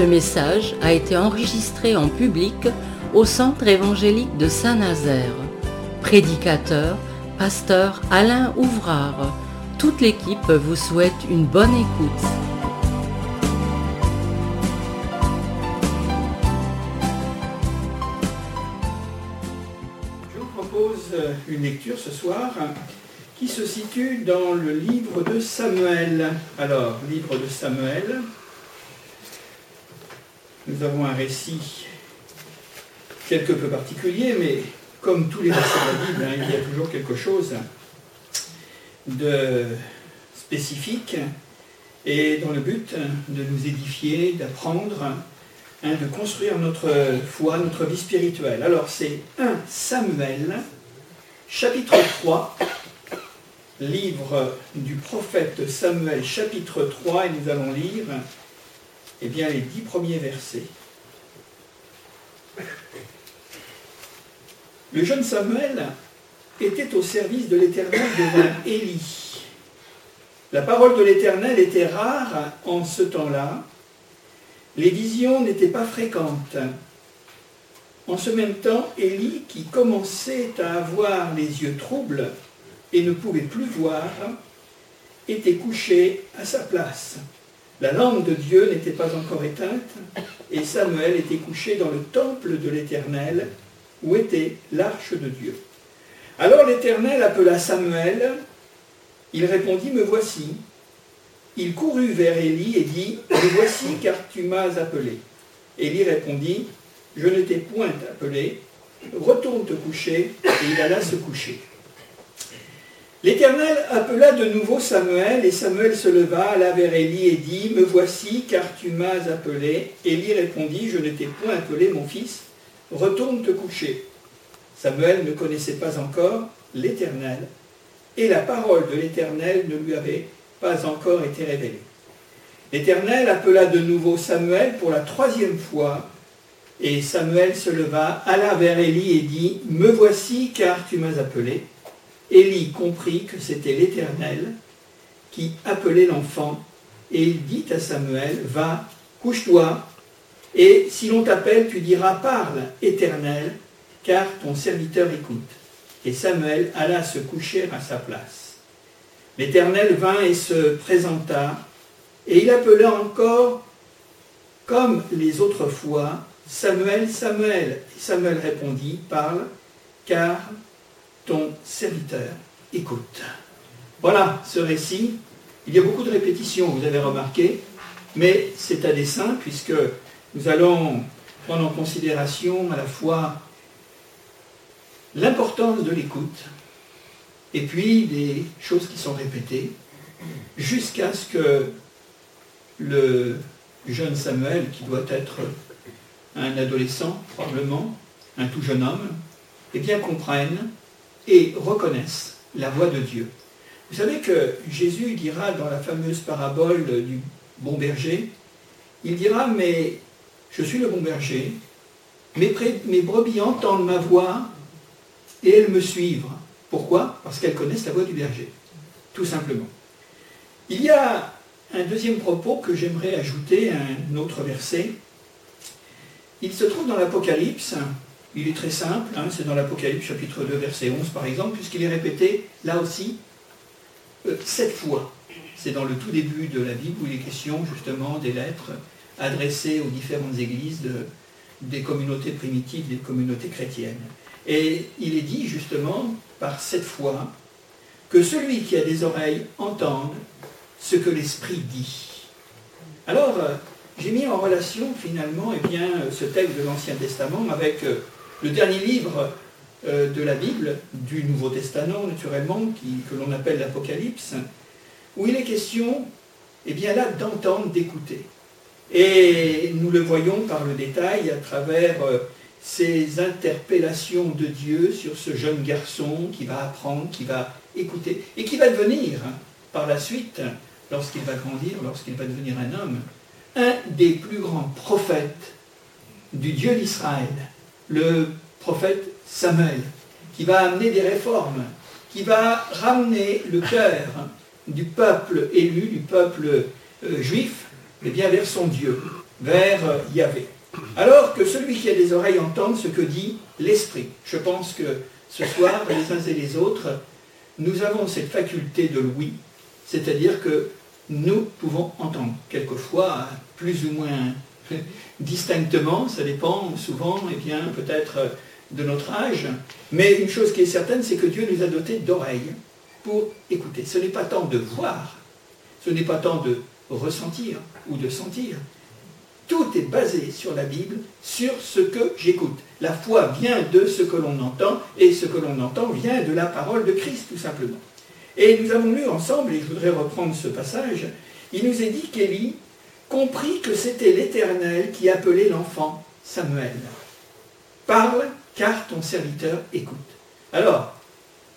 Ce message a été enregistré en public au Centre évangélique de Saint-Nazaire. Prédicateur, pasteur Alain Ouvrard. Toute l'équipe vous souhaite une bonne écoute. Je vous propose une lecture ce soir qui se situe dans le livre de Samuel. Alors, livre de Samuel, nous avons un récit quelque peu particulier, mais comme tous les versets de la Bible, hein, il y a toujours quelque chose de spécifique et dans le but de nous édifier, d'apprendre, hein, de construire notre foi, notre vie spirituelle. Alors c'est 1 Samuel, chapitre 3, livre du prophète Samuel, chapitre 3, et nous allons lire eh bien, les dix premiers versets. Le jeune Samuel était au service de l'Éternel devant Élie. La parole de l'Éternel était rare en ce temps-là. Les visions n'étaient pas fréquentes. En ce même temps, Élie, qui commençait à avoir les yeux troubles et ne pouvait plus voir, était couché à sa place. La lampe de Dieu n'était pas encore éteinte et Samuel était couché dans le temple de l'Éternel où était l'arche de Dieu. Alors l'Éternel appela Samuel, il répondit, Me voici. Il courut vers Élie et dit, Me voici car tu m'as appelé. Élie répondit, Je ne t'ai point appelé, retourne te coucher, et il alla se coucher. L'Éternel appela de nouveau Samuel, et Samuel se leva, alla vers Élie et dit, Me voici, car tu m'as appelé. Élie répondit, Je ne t'ai point appelé, mon fils, retourne te coucher. Samuel ne connaissait pas encore l'Éternel, et la parole de l'Éternel ne lui avait pas encore été révélée. L'Éternel appela de nouveau Samuel pour la troisième fois, et Samuel se leva, alla vers Élie et dit, Me voici, car tu m'as appelé. Élie comprit que c'était l'Éternel qui appelait l'enfant, et il dit à Samuel, Va, couche-toi, et si l'on t'appelle, tu diras, Parle, Éternel, car ton serviteur écoute. Et Samuel alla se coucher à sa place. L'Éternel vint et se présenta, et il appela encore, comme les autres fois, Samuel, Samuel. Et Samuel répondit, Parle, car ton serviteur écoute. Voilà ce récit. Il y a beaucoup de répétitions, vous avez remarqué, mais c'est à dessein puisque nous allons prendre en considération à la fois l'importance de l'écoute et puis les choses qui sont répétées jusqu'à ce que le jeune Samuel, qui doit être un adolescent probablement, un tout jeune homme, eh bien comprenne et reconnaissent la voix de Dieu. Vous savez que Jésus dira dans la fameuse parabole du bon berger, il dira, mais je suis le bon berger, mes, brebis entendent ma voix et elles me suivent. Pourquoi? Parce qu'elles connaissent la voix du berger, tout simplement. Il y a un deuxième propos que j'aimerais ajouter à un autre verset. Il se trouve dans l'Apocalypse, il est très simple, hein, c'est dans l'Apocalypse chapitre 2 verset 11 par exemple, puisqu'il est répété là aussi euh, sept fois. C'est dans le tout début de la Bible où il est question justement des lettres adressées aux différentes églises des communautés primitives, des communautés chrétiennes. Et il est dit justement par cette fois que celui qui a des oreilles entende ce que l'Esprit dit. Alors, euh, j'ai mis en relation finalement eh bien, ce texte de l'Ancien Testament avec euh, le dernier livre euh, de la Bible, du Nouveau Testament naturellement, que l'on appelle l'Apocalypse, où il est question, eh bien là, d'entendre, d'écouter. Et nous le voyons par le détail à travers euh, ces interpellations de Dieu sur ce jeune garçon qui va apprendre, qui va écouter, et qui va devenir, par la suite, lorsqu'il va grandir, lorsqu'il va devenir un homme, un des plus grands prophètes du Dieu d'Israël, le prophète Samuel, qui va amener des réformes, qui va ramener le cœur du peuple élu, du peuple euh, juif, vers son Dieu. vers Yahvé. Alors que celui qui a des oreilles entende ce que dit l'Esprit. Je pense que ce soir, les uns et les autres, nous avons cette faculté de l'ouïe, c'est-à-dire que nous pouvons entendre, quelquefois plus ou moins distinctement, ça dépend souvent, et eh bien, peut-être de notre âge, mais une chose qui est certaine, c'est que Dieu nous a dotés d'oreilles pour écouter. Ce n'est pas tant de voir, ce n'est pas tant de ressentir ou de sentir. Tout est basé sur la Bible, sur ce que j'écoute. La foi vient de ce que l'on entend, et ce que l'on entend vient de la parole de Christ, tout simplement. Et nous avons lu ensemble, et je voudrais reprendre ce passage, il nous est dit qu'Élie comprit que c'était l'Éternel qui appelait l'enfant Samuel. Parle, car ton serviteur écoute. Alors,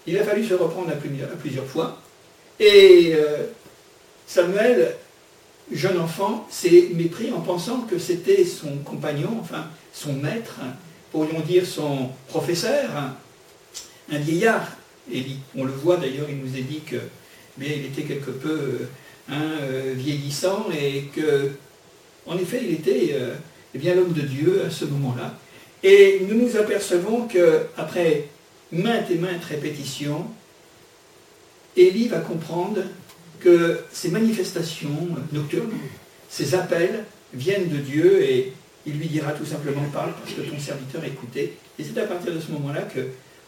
il a fallu se reprendre à plusieurs, fois, et euh, Samuel, jeune enfant, s'est mépris en pensant que c'était son compagnon, enfin son maître, pourrions dire son professeur, un vieillard. On le voit d'ailleurs, il nous est dit que mais il était quelque peu euh, hein, euh, vieillissant et que, en effet, il était euh, eh bien l'homme de Dieu à ce moment-là. Et nous nous apercevons qu'après maintes et maintes répétitions, Élie va comprendre que ces manifestations nocturnes, ces appels viennent de Dieu et il lui dira tout simplement parle parce que ton serviteur écoutait. Et c'est à partir de ce moment-là que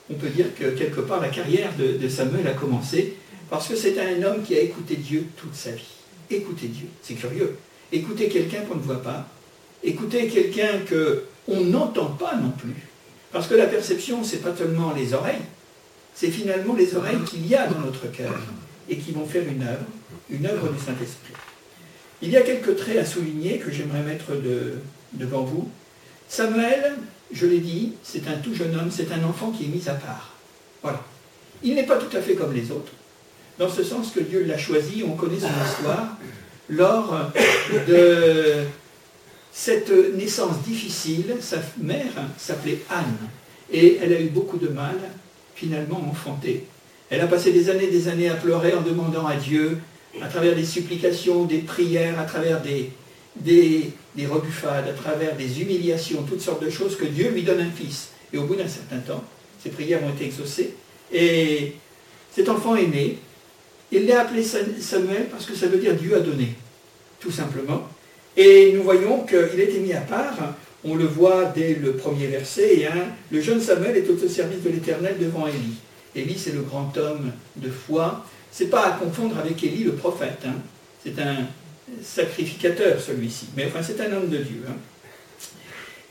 on peut dire que quelque part la carrière de, Samuel a commencé parce que c'est un homme qui a écouté Dieu toute sa vie. Écouter Dieu, c'est curieux. Écouter quelqu'un qu'on ne voit pas, écouter quelqu'un qu'on n'entend pas non plus. Parce que la perception, c'est pas seulement les oreilles, c'est finalement les oreilles qu'il y a dans notre cœur et qui vont faire une œuvre, une œuvre du Saint-Esprit. Il y a quelques traits à souligner que j'aimerais mettre devant vous. Samuel, je l'ai dit, c'est un tout jeune homme, c'est un enfant qui est mis à part. Voilà. Il n'est pas tout à fait comme les autres, dans ce sens que Dieu l'a choisi, on connaît son histoire, lors de cette naissance difficile, sa mère s'appelait Anne, et elle a eu beaucoup de mal, finalement, à enfanter. Elle a passé des années des années à pleurer en demandant à Dieu, à travers des supplications, des prières, à travers des, des, des rebuffades, à travers des humiliations, toutes sortes de choses, que Dieu lui donne un fils. Et au bout d'un certain temps, ses prières ont été exaucées. Et cet enfant est né. Il l'a appelé Samuel parce que ça veut dire Dieu a donné, tout simplement. Et nous voyons qu'il été mis à part. On le voit dès le premier verset. Et hein, le jeune Samuel est au service de l'Éternel devant Élie. Élie, c'est le grand homme de foi. C'est pas à confondre avec Élie, le prophète. Hein. C'est un sacrificateur, celui-ci. Mais enfin, c'est un homme de Dieu. Hein.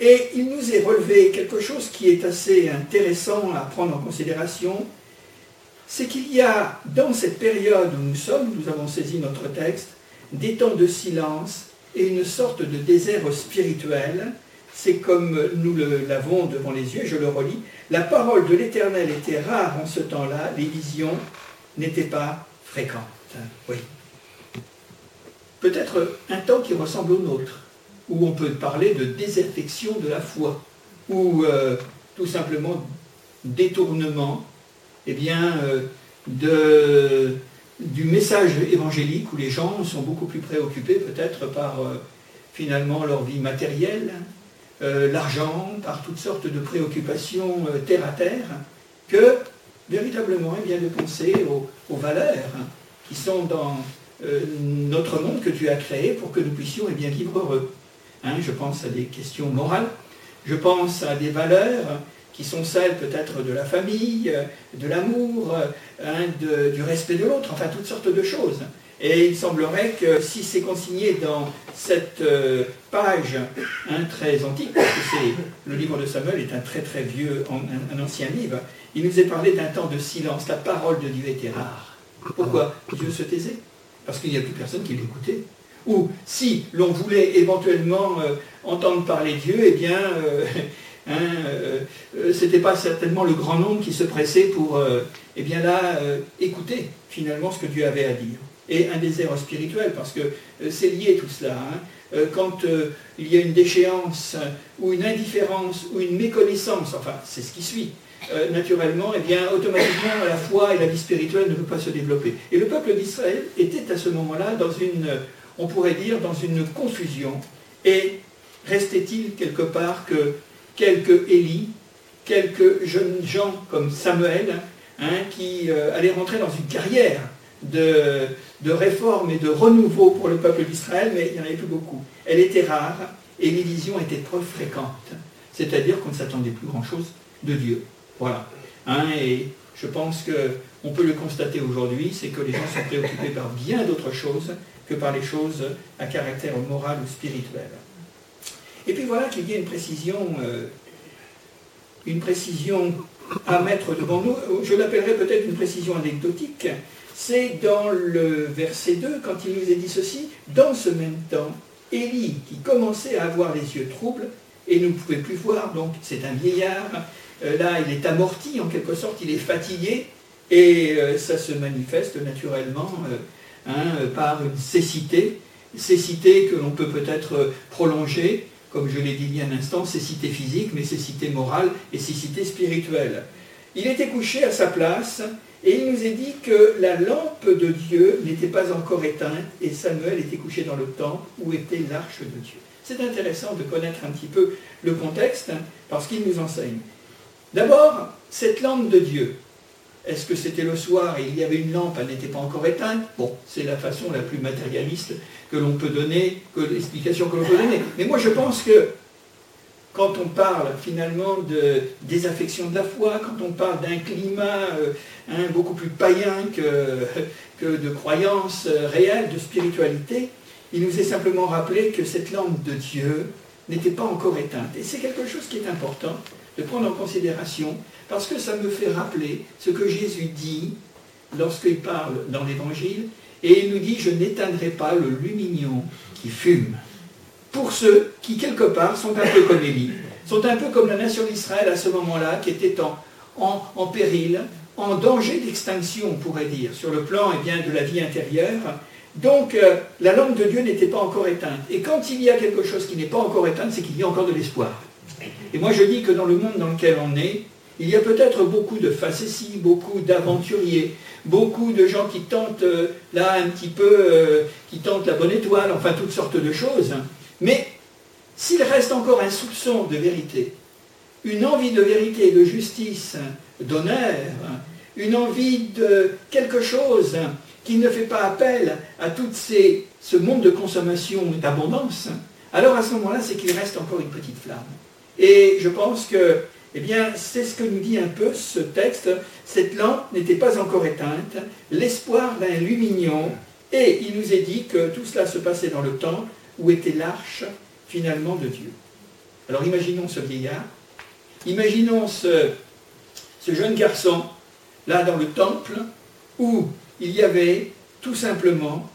Et il nous est relevé quelque chose qui est assez intéressant à prendre en considération, c'est qu'il y a dans cette période où nous sommes, nous avons saisi notre texte, des temps de silence et une sorte de désert spirituel. C'est comme nous l'avons devant les yeux, je le relis. La parole de l'Éternel était rare en ce temps-là, les visions n'étaient pas fréquentes. Oui peut-être un temps qui ressemble au nôtre, où on peut parler de désaffection de la foi, ou euh, tout simplement détournement eh bien, euh, du message évangélique, où les gens sont beaucoup plus préoccupés peut-être par euh, finalement leur vie matérielle, l'argent, par toutes sortes de préoccupations terre à terre, que véritablement eh de penser aux, valeurs qui sont dans euh, notre monde que tu as créé pour que nous puissions eh bien, vivre heureux. Hein, je pense à des questions morales, je pense à des valeurs qui sont celles peut-être de la famille, de l'amour, hein, du respect de l'autre, enfin toutes sortes de choses. Et il semblerait que si c'est consigné dans cette euh, page hein, très antique, parce que le livre de Samuel est un très très vieux, un, ancien livre, il nous est parlé d'un temps de silence, la parole de Dieu était rare. Pourquoi Dieu se taisait? Parce qu'il n'y a plus personne qui l'écoutait. Ou si l'on voulait éventuellement euh, entendre parler Dieu, eh bien, euh, hein, euh, ce n'était pas certainement le grand nombre qui se pressait pour, eh bien là, écouter finalement ce que Dieu avait à dire. Et un désert spirituel, parce que c'est lié tout cela. Hein. quand il y a une déchéance, ou une indifférence, ou une méconnaissance, enfin, c'est ce qui suit, euh, naturellement, eh bien, automatiquement, la foi et la vie spirituelle ne peuvent pas se développer. Et le peuple d'Israël était à ce moment-là dans une, on pourrait dire, dans une confusion Et restait-il quelque part que quelques Élie, quelques jeunes gens comme Samuel, hein, qui euh, allaient rentrer dans une carrière de, réforme et de renouveau pour le peuple d'Israël, mais il n'y en avait plus beaucoup. Elle était rare et les visions étaient trop fréquentes. C'est-à-dire qu'on ne s'attendait plus grand-chose de Dieu. Voilà. Hein, et je pense qu'on peut le constater aujourd'hui, c'est que les gens sont préoccupés par bien d'autres choses que par les choses à caractère moral ou spirituel. Et puis voilà qu'il y a une précision, euh, une précision à mettre devant nous. Je l'appellerai peut-être une précision anecdotique. C'est dans le verset 2, quand il nous est dit ceci, dans ce même temps, Élie, qui commençait à avoir les yeux troubles, et ne pouvait plus voir, donc c'est un vieillard, euh, là il est amorti en quelque sorte, il est fatigué, et euh, ça se manifeste naturellement hein, par une cécité, cécité que l'on peut peut-être prolonger comme je l'ai dit il y a un instant, cécité physique, mais cécité morale et cécité spirituelle. Il était couché à sa place et il nous est dit que la lampe de Dieu n'était pas encore éteinte et Samuel était couché dans le temple où était l'arche de Dieu. C'est intéressant de connaître un petit peu le contexte hein, parce qu'il nous enseigne. D'abord, cette lampe de Dieu, est-ce que c'était le soir et il y avait une lampe, elle n'était pas encore éteinte? Bon, c'est la façon la plus matérialiste que l'on peut donner, que l'explication que l'on peut donner. Mais moi je pense que quand on parle finalement de désaffection de la foi, quand on parle d'un climat euh, hein, beaucoup plus païen que, que de croyances euh, réelles, de spiritualité, il nous est simplement rappelé que cette lampe de Dieu n'était pas encore éteinte. Et c'est quelque chose qui est important de prendre en considération, parce que ça me fait rappeler ce que Jésus dit lorsqu'il parle dans l'Évangile, et il nous dit, je n'éteindrai pas le lumignon qui fume. Pour ceux qui, quelque part, sont un peu comme Élie, sont un peu comme la nation d'Israël à ce moment-là, qui était en, péril, en danger d'extinction, on pourrait dire, sur le plan eh bien, de la vie intérieure. Donc, euh, la langue de Dieu n'était pas encore éteinte. Et quand il y a quelque chose qui n'est pas encore éteinte, c'est qu'il y a encore de l'espoir. Et moi, je dis que dans le monde dans lequel on est, il y a peut-être beaucoup de facéties, beaucoup d'aventuriers, beaucoup de gens qui tentent euh, là un petit peu, euh, qui tentent la bonne étoile, enfin toutes sortes de choses. Mais s'il reste encore un soupçon de vérité, une envie de vérité, de justice, d'honneur, une envie de quelque chose qui ne fait pas appel à tout ce monde de consommation et d'abondance, alors à ce moment-là, c'est qu'il reste encore une petite flamme. Et je pense que eh bien, c'est ce que nous dit un peu ce texte. Cette lampe n'était pas encore éteinte, l'espoir d'un lumignon, et il nous est dit que tout cela se passait dans le temple où était l'arche finalement de Dieu. Alors imaginons ce vieillard, imaginons ce, jeune garçon là dans le temple où il y avait tout simplement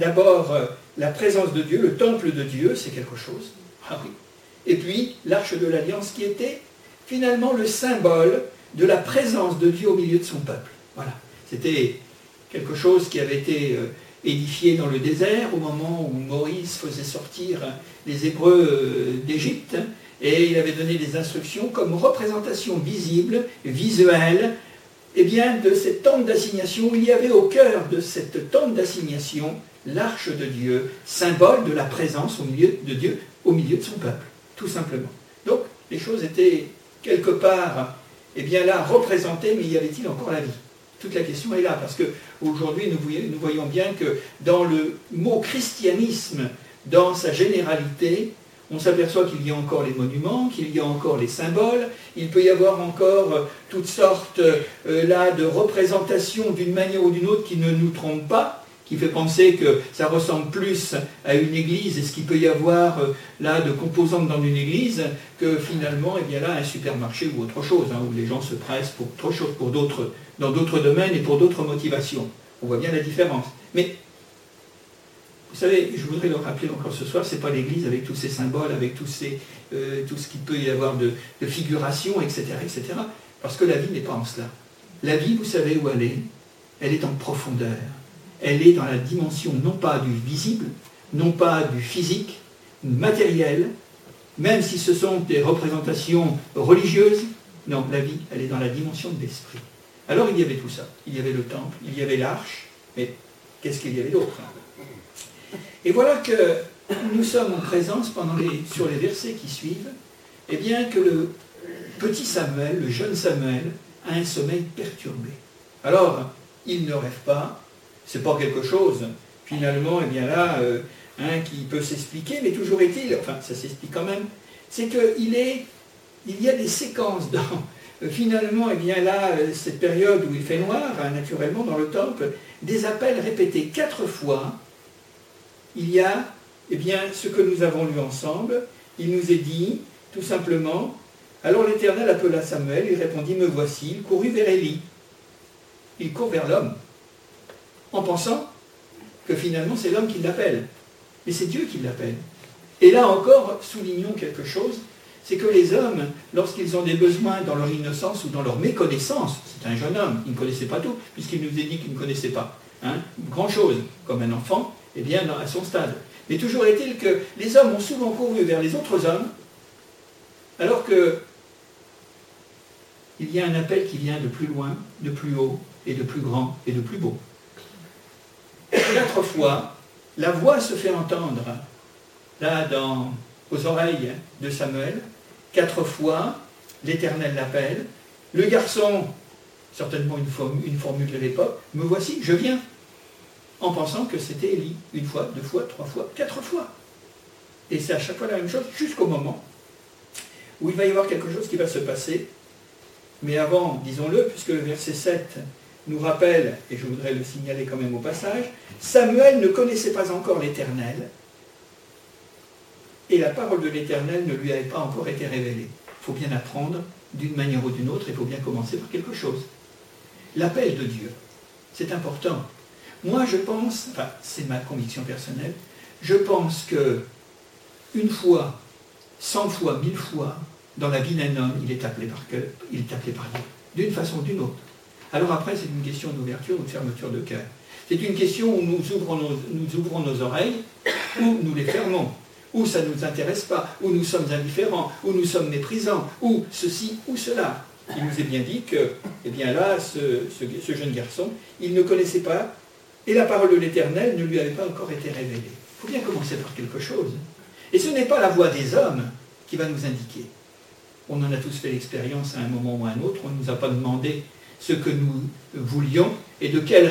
d'abord euh, la présence de Dieu, le temple de Dieu, c'est quelque chose. Ah oui. Et puis l'arche de l'alliance qui était finalement le symbole de la présence de Dieu au milieu de son peuple. Voilà. C'était quelque chose qui avait été euh, édifié dans le désert au moment où Moïse faisait sortir les Hébreux euh, d'Égypte et il avait donné des instructions comme représentation visible, visuelle, eh bien, de cette tente d'assignation. Il y avait au cœur de cette tente d'assignation l'arche de Dieu, symbole de la présence au milieu de Dieu, au milieu de son peuple, tout simplement. Donc, les choses étaient quelque part, eh bien là, représenté, mais y avait-il encore la vie? Toute la question est là, parce qu'aujourd'hui, nous, nous voyons bien que dans le mot christianisme, dans sa généralité, on s'aperçoit qu'il y a encore les monuments, qu'il y a encore les symboles, il peut y avoir encore euh, toutes sortes euh, là de représentations d'une manière ou d'une autre qui ne nous trompent pas, qui fait penser que ça ressemble plus à une église et ce qu'il peut y avoir euh, là de composantes dans une église que finalement, eh bien là, un supermarché ou autre chose, hein, où les gens se pressent pour autre chose, pour d'autres, dans d'autres domaines et pour d'autres motivations. On voit bien la différence. Mais vous savez, je voudrais le rappeler encore ce soir, ce n'est pas l'église avec tous ces symboles, avec tous ces, euh, tout ce qu'il peut y avoir de, de figuration, etc., etc. Parce que la vie n'est pas en cela. La vie, vous savez où elle est? Elle est en profondeur elle est dans la dimension non pas du visible, non pas du physique, matériel, même si ce sont des représentations religieuses, non, la vie, elle est dans la dimension de l'esprit. Alors il y avait tout ça. Il y avait le temple, il y avait l'arche, mais qu'est-ce qu'il y avait d'autre Et voilà que nous sommes en présence pendant les, sur les versets qui suivent, eh bien que le petit Samuel, le jeune Samuel, a un sommeil perturbé. Alors, il ne rêve pas, c'est pas quelque chose, finalement, eh bien là, euh, qui peut s'expliquer, mais toujours est-il, enfin ça s'explique quand même, c'est qu'il est, il y a des séquences dans, euh, finalement, eh bien là, euh, cette période où il fait noir, hein, naturellement, dans le temple, des appels répétés quatre fois, il y a eh bien, ce que nous avons lu ensemble. Il nous est dit, tout simplement, alors l'Éternel appela Samuel, il répondit, me voici, il courut vers Élie. Il court vers l'homme, en pensant que finalement c'est l'homme qui l'appelle. Mais c'est Dieu qui l'appelle. Et là encore, soulignons quelque chose, c'est que les hommes, lorsqu'ils ont des besoins dans leur innocence ou dans leur méconnaissance, c'est un jeune homme, il ne connaissait pas tout, puisqu'il nous a dit qu'il ne connaissait pas hein, grand-chose, comme un enfant, eh bien, à son stade. Mais toujours est-il que les hommes ont souvent couru vers les autres hommes, alors que il y a un appel qui vient de plus loin, de plus haut, et de plus grand, et de plus beau. Quatre fois, la voix se fait entendre, là, dans, aux oreilles de Samuel. Quatre fois, l'Éternel l'appelle. Le garçon, certainement une, une formule de l'époque, me voici, je viens en pensant que c'était Élie, une fois, deux fois, trois fois, quatre fois. Et c'est à chaque fois la même chose, jusqu'au moment où il va y avoir quelque chose qui va se passer. Mais avant, disons-le, puisque le verset 7 nous rappelle, et je voudrais le signaler quand même au passage, Samuel ne connaissait pas encore l'Éternel, et la parole de l'Éternel ne lui avait pas encore été révélée. Il faut bien apprendre d'une manière ou d'une autre, il faut bien commencer par quelque chose. L'appel de Dieu, c'est important. Moi, je pense, enfin, c'est ma conviction personnelle, je pense que une fois, cent fois, mille fois, dans la vie d'un homme, il est appelé par, il est appelé par Dieu, d'une façon ou d'une autre. Alors après, c'est une question d'ouverture ou de fermeture de cœur. C'est une question où nous ouvrons, nos, oreilles, ou nous les fermons, ou ça ne nous intéresse pas, ou nous sommes indifférents, ou nous sommes méprisants, ou ceci ou cela. Il nous est bien dit que, eh bien là, ce jeune garçon, il ne connaissait pas et la parole de l'Éternel ne lui avait pas encore été révélée. Il faut bien commencer par quelque chose. Et ce n'est pas la voix des hommes qui va nous indiquer. On en a tous fait l'expérience à un moment ou à un autre. On ne nous a pas demandé ce que nous voulions et de quelle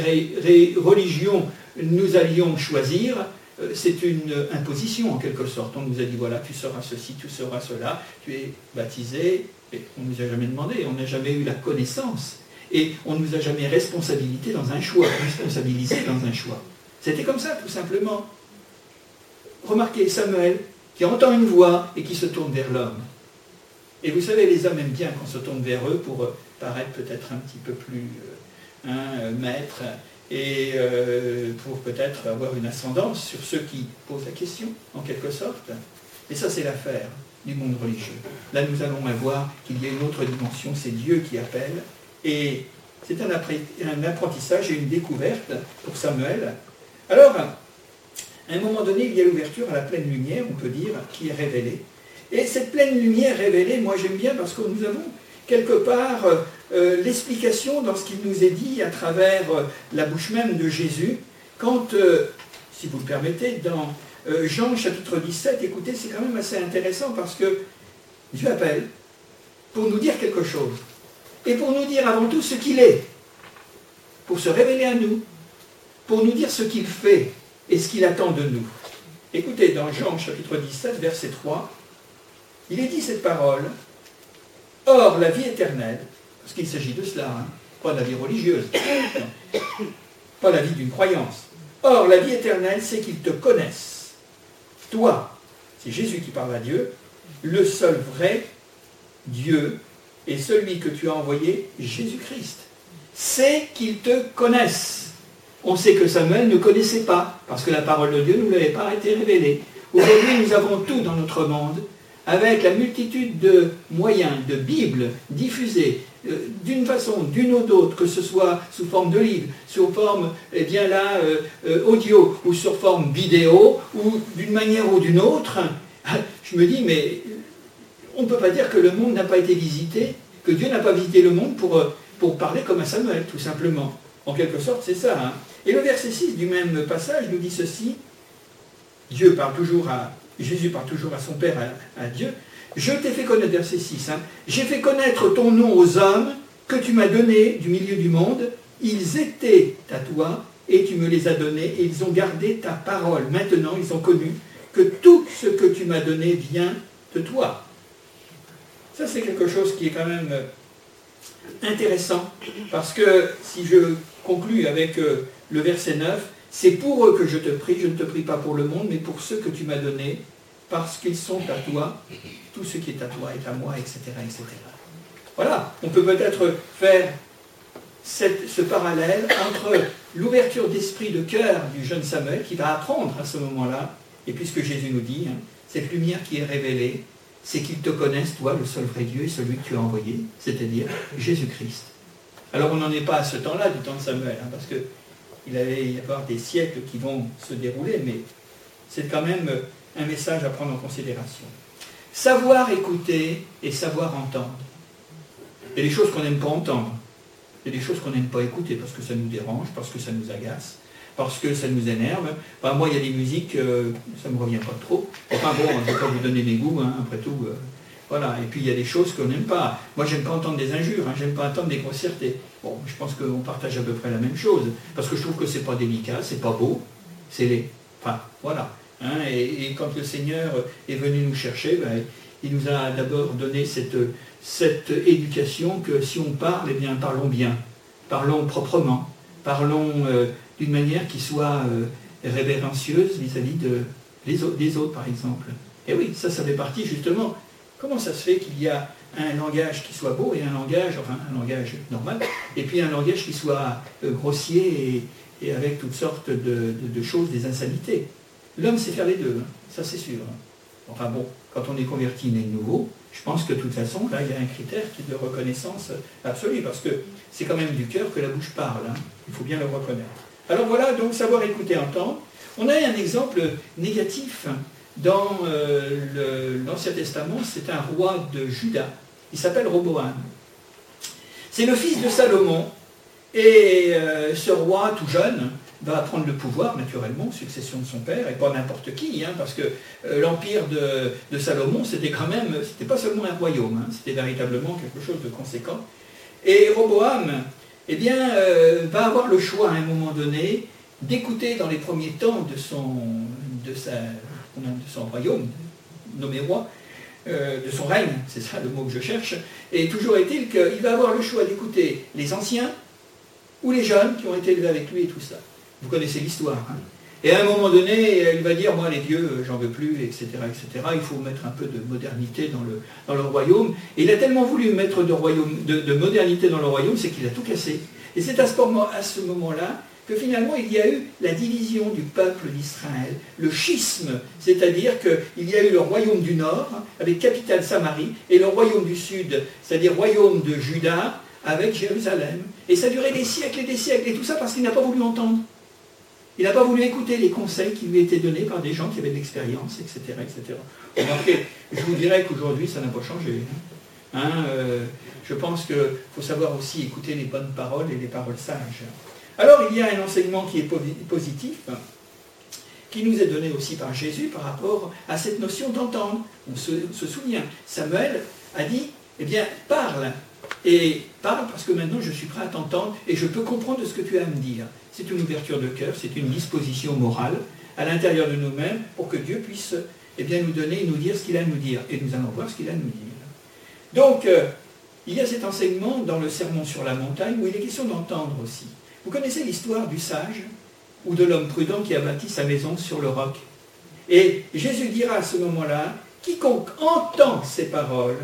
religion nous allions choisir. Euh, c'est une imposition en quelque sorte. On nous a dit voilà, tu seras ceci, tu seras cela, tu es baptisé. Et on ne nous a jamais demandé, on n'a jamais eu la connaissance et on ne nous a jamais responsabilité dans un choix, responsabilisé dans un choix. C'était comme ça, tout simplement. Remarquez Samuel qui entend une voix et qui se tourne vers l'homme. Et vous savez, les hommes aiment bien qu'on se tourne vers eux pour euh, paraître peut-être un petit peu plus euh, euh, maître et pour peut-être avoir une ascendance sur ceux qui posent la question, en quelque sorte. Et ça, c'est l'affaire du monde religieux. Là, nous allons voir qu'il y a une autre dimension, c'est Dieu qui appelle, et c'est un apprentissage et une découverte pour Samuel. Alors, à un moment donné, il y a l'ouverture à la pleine lumière, on peut dire, qui est révélée. Et cette pleine lumière révélée, moi j'aime bien parce que nous avons quelque part euh, l'explication dans ce qu'il nous est dit à travers euh, la bouche même de Jésus, quand, euh, si vous le permettez, dans Jean chapitre 17, écoutez, c'est quand même assez intéressant parce que Dieu appelle pour nous dire quelque chose et pour nous dire avant tout ce qu'il est, pour se révéler à nous, pour nous dire ce qu'il fait et ce qu'il attend de nous. Écoutez, dans Jean chapitre 17, verset 3, il est dit cette parole, Or la vie éternelle, parce qu'il s'agit de cela, hein, pas de la vie religieuse, pas la vie d'une croyance. Or la vie éternelle, c'est qu'ils te connaissent. Toi, c'est Jésus qui parle à Dieu, le seul vrai Dieu et celui que tu as envoyé, Jésus-Christ. C'est qu'ils te connaissent. On sait que Samuel ne connaissait pas, parce que la parole de Dieu ne lui avait pas été révélée. Aujourd'hui, nous avons tout dans notre monde, avec la multitude de moyens, de Bibles diffusées, d'une façon, d'une ou d'autre, que ce soit sous forme de livre, sous forme, eh bien là, euh, euh, audio, ou sur forme vidéo, ou d'une manière ou d'une autre, je me dis, mais on ne peut pas dire que le monde n'a pas été visité, que Dieu n'a pas visité le monde pour, euh, parler comme un Samuel, tout simplement. En quelque sorte, c'est ça. Hein. Et le verset 6 du même passage nous dit ceci. Dieu parle toujours à, Jésus parle toujours à son Père, à, Dieu. Je t'ai fait connaître, verset 6, hein. j'ai fait connaître ton nom aux hommes que tu m'as donnés du milieu du monde. Ils étaient à toi et tu me les as donnés et ils ont gardé ta parole. Maintenant, ils ont connu que tout ce que tu m'as donné vient de toi. Ça, c'est quelque chose qui est quand même euh, intéressant, parce que si je conclus avec euh, le verset 9, c'est pour eux que je te prie, je ne te prie pas pour le monde, mais pour ceux que tu m'as donnés, parce qu'ils sont à toi, tout ce qui est à toi est à moi, etc. etc. Voilà, on peut peut-être faire ce parallèle entre l'ouverture d'esprit de cœur du jeune Samuel, qui va apprendre à ce moment-là, et puisque Jésus nous dit, hein, cette lumière qui est révélée, c'est qu'ils te connaissent, toi, le seul vrai Dieu celui que tu as envoyé, c'est-à-dire Jésus-Christ. Alors on n'en est pas à ce temps-là, du temps de Samuel, hein, parce qu'il allait y avoir des siècles qui vont se dérouler, mais c'est quand même un message à prendre en considération. Savoir écouter et savoir entendre. Il y a des choses qu'on n'aime pas entendre. Il y a des choses qu'on n'aime pas écouter parce que ça nous dérange, parce que ça nous agace parce que ça nous énerve. moi, il y a des musiques, euh, ça ne me revient pas trop. Enfin bon, je ne vais pas vous donner mes goûts, hein, après tout. Euh, voilà. Et puis il y a des choses qu'on n'aime pas. Moi, j'aime pas entendre des injures, hein, j'aime pas entendre des grossièretés. Bon, je pense qu'on partage à peu près la même chose. Parce que je trouve que c'est pas délicat, c'est pas beau, c'est les. Enfin, voilà. Hein, et, quand le Seigneur est venu nous chercher, ben, il nous a d'abord donné cette, cette éducation que si on parle, eh bien parlons bien, parlons proprement, parlons euh, d'une manière qui soit euh, révérencieuse vis-à-vis de, des autres, par exemple. Et oui, ça, ça fait partie justement. Comment ça se fait qu'il y a un langage qui soit beau et un langage, enfin un langage normal, et puis un langage qui soit euh, grossier et, avec toutes sortes de, choses, des insanités? L'homme sait faire les deux, hein. ça c'est sûr. Hein. Enfin bon, quand on est converti, né de nouveau, je pense que de toute façon, là, il y a un critère qui est de reconnaissance absolue, parce que c'est quand même du cœur que la bouche parle, hein. il faut bien le reconnaître. Alors voilà, donc savoir écouter en temps. On a un exemple négatif dans euh, l'Ancien Testament, c'est un roi de Juda, il s'appelle Roboam. C'est le fils de Salomon, et euh, ce roi tout jeune va prendre le pouvoir, naturellement, succession de son père, et pas n'importe qui, hein, parce que euh, l'empire de, Salomon, c'était quand même, c'était pas seulement un royaume, hein, c'était véritablement quelque chose de conséquent. Et Roboam, eh bien, euh, va avoir le choix à un moment donné d'écouter dans les premiers temps de son, de sa, de son royaume, nommé roi, euh, de son règne, c'est ça le mot que je cherche, et toujours est-il qu'il va avoir le choix d'écouter les anciens ou les jeunes qui ont été élevés avec lui et tout ça. Vous connaissez l'histoire. Hein et à un moment donné, il va dire, moi les dieux, j'en veux plus, etc., etc. Il faut mettre un peu de modernité dans le, dans royaume. Et il a tellement voulu mettre de, royaume, de, modernité dans le royaume, c'est qu'il a tout cassé. Et c'est à ce moment-là que finalement il y a eu la division du peuple d'Israël, le schisme, c'est-à-dire qu'il y a eu le royaume du nord, avec capitale Samarie, et le royaume du sud, c'est-à-dire royaume de Juda, avec Jérusalem. Et ça a duré des siècles et des siècles, et tout ça parce qu'il n'a pas voulu entendre. Il n'a pas voulu écouter les conseils qui lui étaient donnés par des gens qui avaient de l'expérience, etc., etc. Je vous dirais qu'aujourd'hui, ça n'a pas changé. Hein. Hein, euh, je pense qu'il faut savoir aussi écouter les bonnes paroles et les paroles sages. Alors, il y a un enseignement qui est positif, qui nous est donné aussi par Jésus par rapport à cette notion d'entendre. On se, se souvient, Samuel a dit, eh bien, parle, et parle parce que maintenant je suis prêt à t'entendre et je peux comprendre ce que tu as à me dire. C'est une ouverture de cœur, c'est une disposition morale à l'intérieur de nous-mêmes pour que Dieu puisse eh bien, nous donner et nous dire ce qu'il a à nous dire. Et nous allons voir ce qu'il a à nous dire. Donc, euh, il y a cet enseignement dans le sermon sur la montagne où il est question d'entendre aussi. Vous connaissez l'histoire du sage ou de l'homme prudent qui a bâti sa maison sur le roc. Et Jésus dira à ce moment-là, quiconque entend ces paroles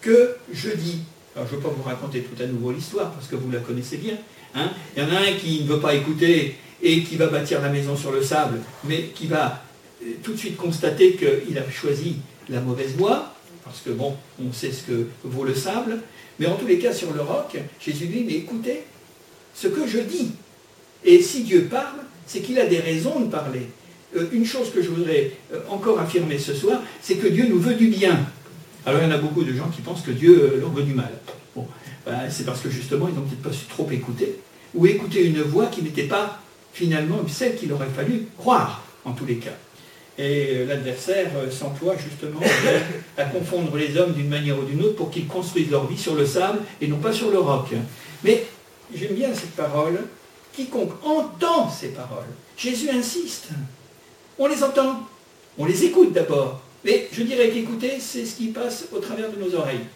que je dis alors je ne veux pas vous raconter tout à nouveau l'histoire, parce que vous la connaissez bien. Hein. Il y en a un qui ne veut pas écouter et qui va bâtir la maison sur le sable, mais qui va euh, tout de suite constater qu'il a choisi la mauvaise voie, parce que bon, on sait ce que vaut le sable, mais en tous les cas sur le roc, Jésus dit, mais écoutez ce que je dis. Et si Dieu parle, c'est qu'il a des raisons de parler. Euh, une chose que je voudrais euh, encore affirmer ce soir, c'est que Dieu nous veut du bien. Alors il y en a beaucoup de gens qui pensent que Dieu euh, leur veut du mal. Bon, ben, c'est parce que justement, ils n'ont peut-être pas su trop écouter, ou écouter une voix qui n'était pas finalement celle qu'il aurait fallu croire, en tous les cas. Et l'adversaire s'emploie justement à confondre les hommes d'une manière ou d'une autre pour qu'ils construisent leur vie sur le sable et non pas sur le roc. Mais j'aime bien cette parole. Quiconque entend ces paroles, Jésus insiste. On les entend, on les écoute d'abord. Mais je dirais qu'écouter, c'est ce qui passe au travers de nos oreilles.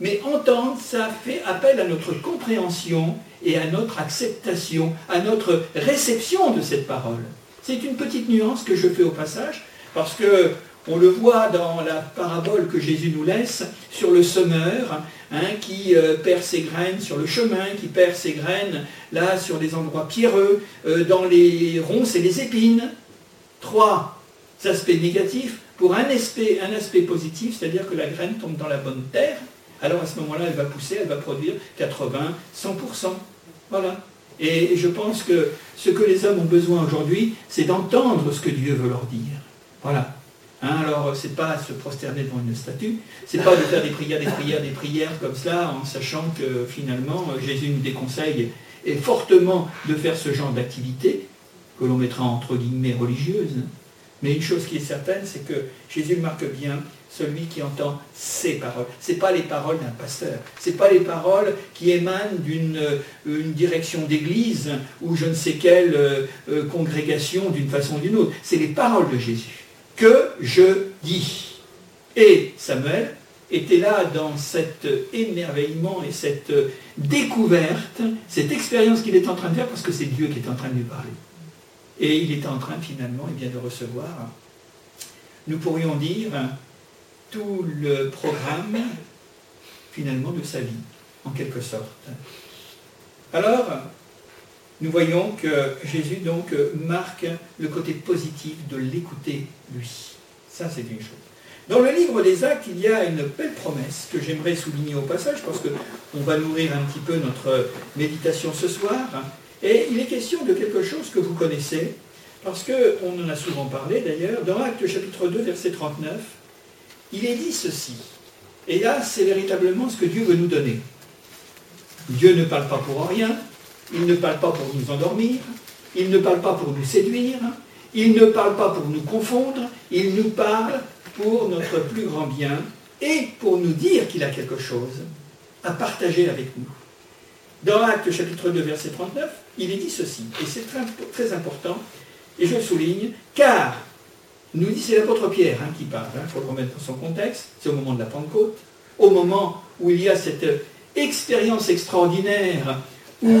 Mais entendre, ça fait appel à notre compréhension et à notre acceptation, à notre réception de cette parole. C'est une petite nuance que je fais au passage, parce que on le voit dans la parabole que Jésus nous laisse sur le semeur hein, qui euh, perd ses graines sur le chemin, qui perd ses graines là sur des endroits pierreux, euh, dans les ronces et les épines. Trois aspects négatifs pour un aspect, positif, c'est-à-dire que la graine tombe dans la bonne terre, alors à ce moment-là, elle va pousser, elle va produire 80, 100%. Voilà. Et je pense que ce que les hommes ont besoin aujourd'hui, c'est d'entendre ce que Dieu veut leur dire. Voilà. Hein, alors, ce n'est pas se prosterner devant une statue, c'est pas de faire des prières, des prières, des prières comme cela, en sachant que finalement, Jésus nous déconseille et fortement de faire ce genre d'activité, que l'on mettra entre guillemets religieuse. Mais une chose qui est certaine, c'est que Jésus marque bien celui qui entend ses paroles. Ce pas les paroles d'un pasteur. Ce pas les paroles qui émanent d'une euh, direction d'église ou je ne sais quelle euh, euh, congrégation d'une façon ou d'une autre. C'est les paroles de Jésus que je dis. Et Samuel était là dans cet émerveillement et cette découverte, cette expérience qu'il est en train de faire parce que c'est Dieu qui est en train de lui parler. Et il est en train finalement eh de recevoir, nous pourrions dire, tout le programme finalement de sa vie, en quelque sorte. Alors, nous voyons que Jésus donc marque le côté positif de l'écouter lui. Ça, c'est une chose. Dans le livre des actes, il y a une belle promesse que j'aimerais souligner au passage, parce qu'on va nourrir un petit peu notre méditation ce soir. Et il est question de quelque chose que vous connaissez, parce qu'on en a souvent parlé d'ailleurs, dans Actes chapitre 2, verset 39, il est dit ceci. Et là, c'est véritablement ce que Dieu veut nous donner. Dieu ne parle pas pour rien, il ne parle pas pour nous endormir, il ne parle pas pour nous séduire, il ne parle pas pour nous confondre, il nous parle pour notre plus grand bien et pour nous dire qu'il a quelque chose à partager avec nous. Dans Acte chapitre 2, verset 39, il est dit ceci, et c'est très, important, et je souligne, car nous dit, c'est l'apôtre Pierre hein, qui parle, il faut le remettre dans son contexte, c'est au moment de la Pentecôte, au moment où il y a cette expérience extraordinaire, où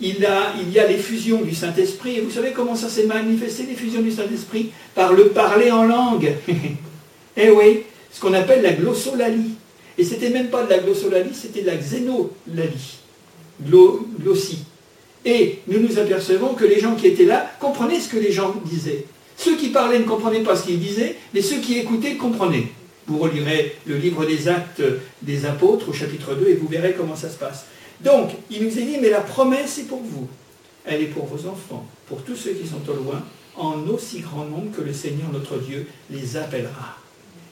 il y a l'effusion du Saint-Esprit, et vous savez comment ça s'est manifesté, l'effusion du Saint-Esprit? Par le parler en langue. eh oui, ce qu'on appelle la glossolalie. Et c'était même pas de la glossolalie, c'était de la xénolalie. glossie. Et nous nous apercevons que les gens qui étaient là comprenaient ce que les gens disaient. Ceux qui parlaient ne comprenaient pas ce qu'ils disaient, mais ceux qui écoutaient comprenaient. Vous relirez le livre des actes des apôtres au chapitre 2 et vous verrez comment ça se passe. Donc, il nous est dit, mais la promesse est pour vous. Elle est pour vos enfants, pour tous ceux qui sont au loin, en aussi grand nombre que le Seigneur notre Dieu les appellera.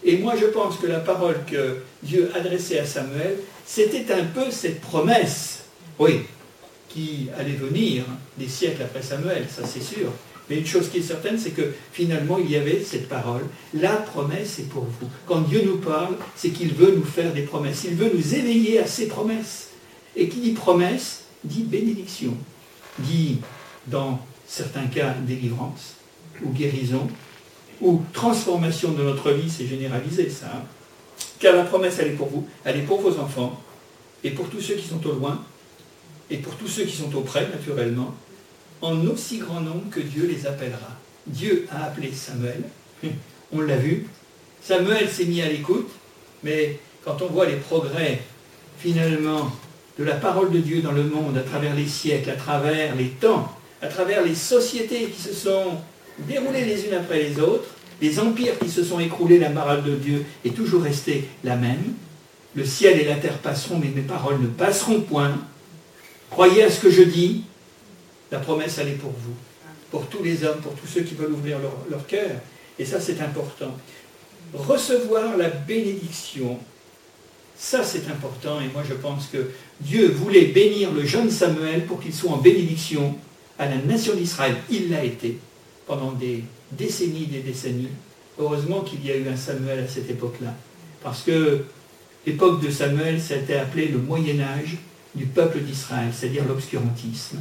Et moi, je pense que la parole que Dieu adressait à Samuel, c'était un peu cette promesse, oui, qui allait venir des siècles après Samuel, ça c'est sûr, mais une chose qui est certaine, c'est que finalement, il y avait cette parole. La promesse est pour vous. Quand Dieu nous parle, c'est qu'il veut nous faire des promesses. Il veut nous éveiller à ses promesses. Et qui dit promesse, dit bénédiction. Dit, dans certains cas, délivrance, ou guérison, ou transformation de notre vie, c'est généralisé ça. Hein. Car la promesse, elle est pour vous, elle est pour vos enfants, et pour tous ceux qui sont au loin, et pour tous ceux qui sont auprès, naturellement, en aussi grand nombre que Dieu les appellera. Dieu a appelé Samuel, on l'a vu. Samuel s'est mis à l'écoute, mais quand on voit les progrès, finalement, de la parole de Dieu dans le monde, à travers les siècles, à travers les temps, à travers les sociétés qui se sont déroulées les unes après les autres, les empires qui se sont écroulés, la parole de Dieu est toujours restée la même. Le ciel et la terre passeront, mais mes paroles ne passeront point. Croyez à ce que je dis, la promesse, elle est pour vous, pour tous les hommes, pour tous ceux qui veulent ouvrir leur, cœur. Et ça, c'est important. Recevoir la bénédiction, ça, c'est important. Et moi, je pense que Dieu voulait bénir le jeune Samuel pour qu'il soit en bénédiction à la nation d'Israël. Il l'a été pendant des décennies des décennies. Heureusement qu'il y a eu un Samuel à cette époque-là. Parce que l'époque de Samuel, ça a été appelé le Moyen Âge du peuple d'Israël, c'est-à-dire l'obscurantisme,